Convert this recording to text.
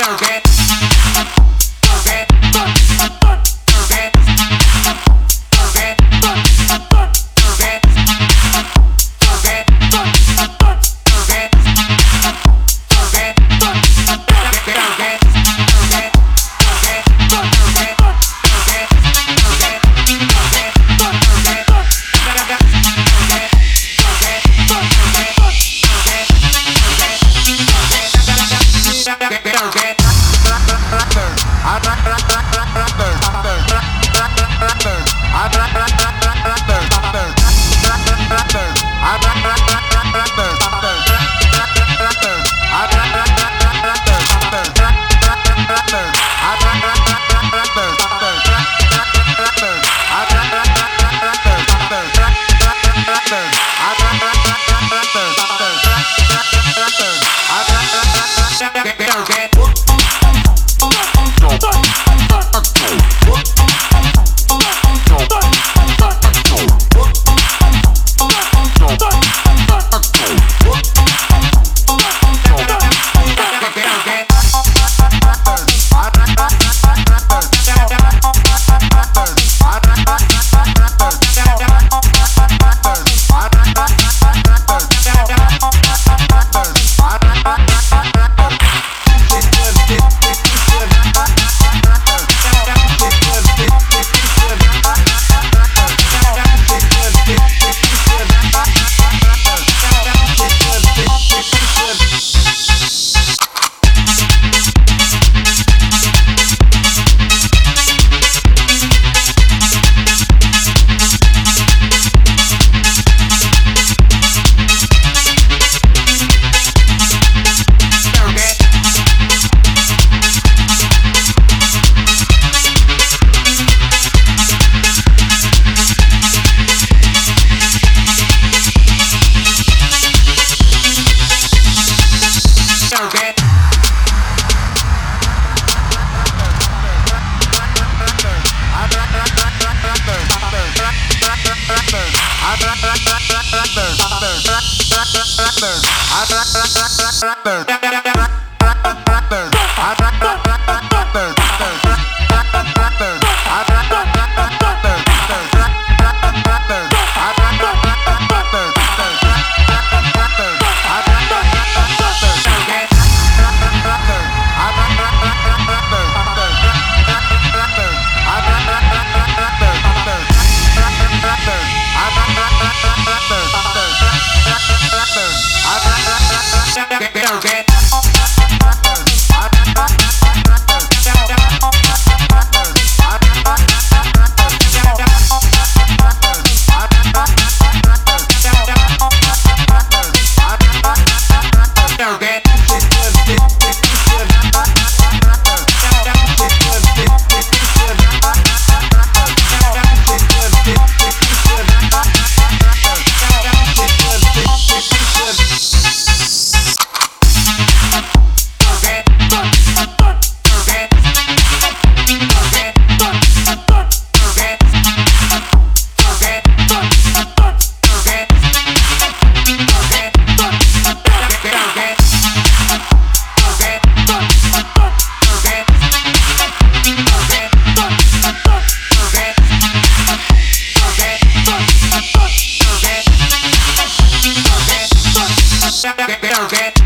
American. Get, get, get. American.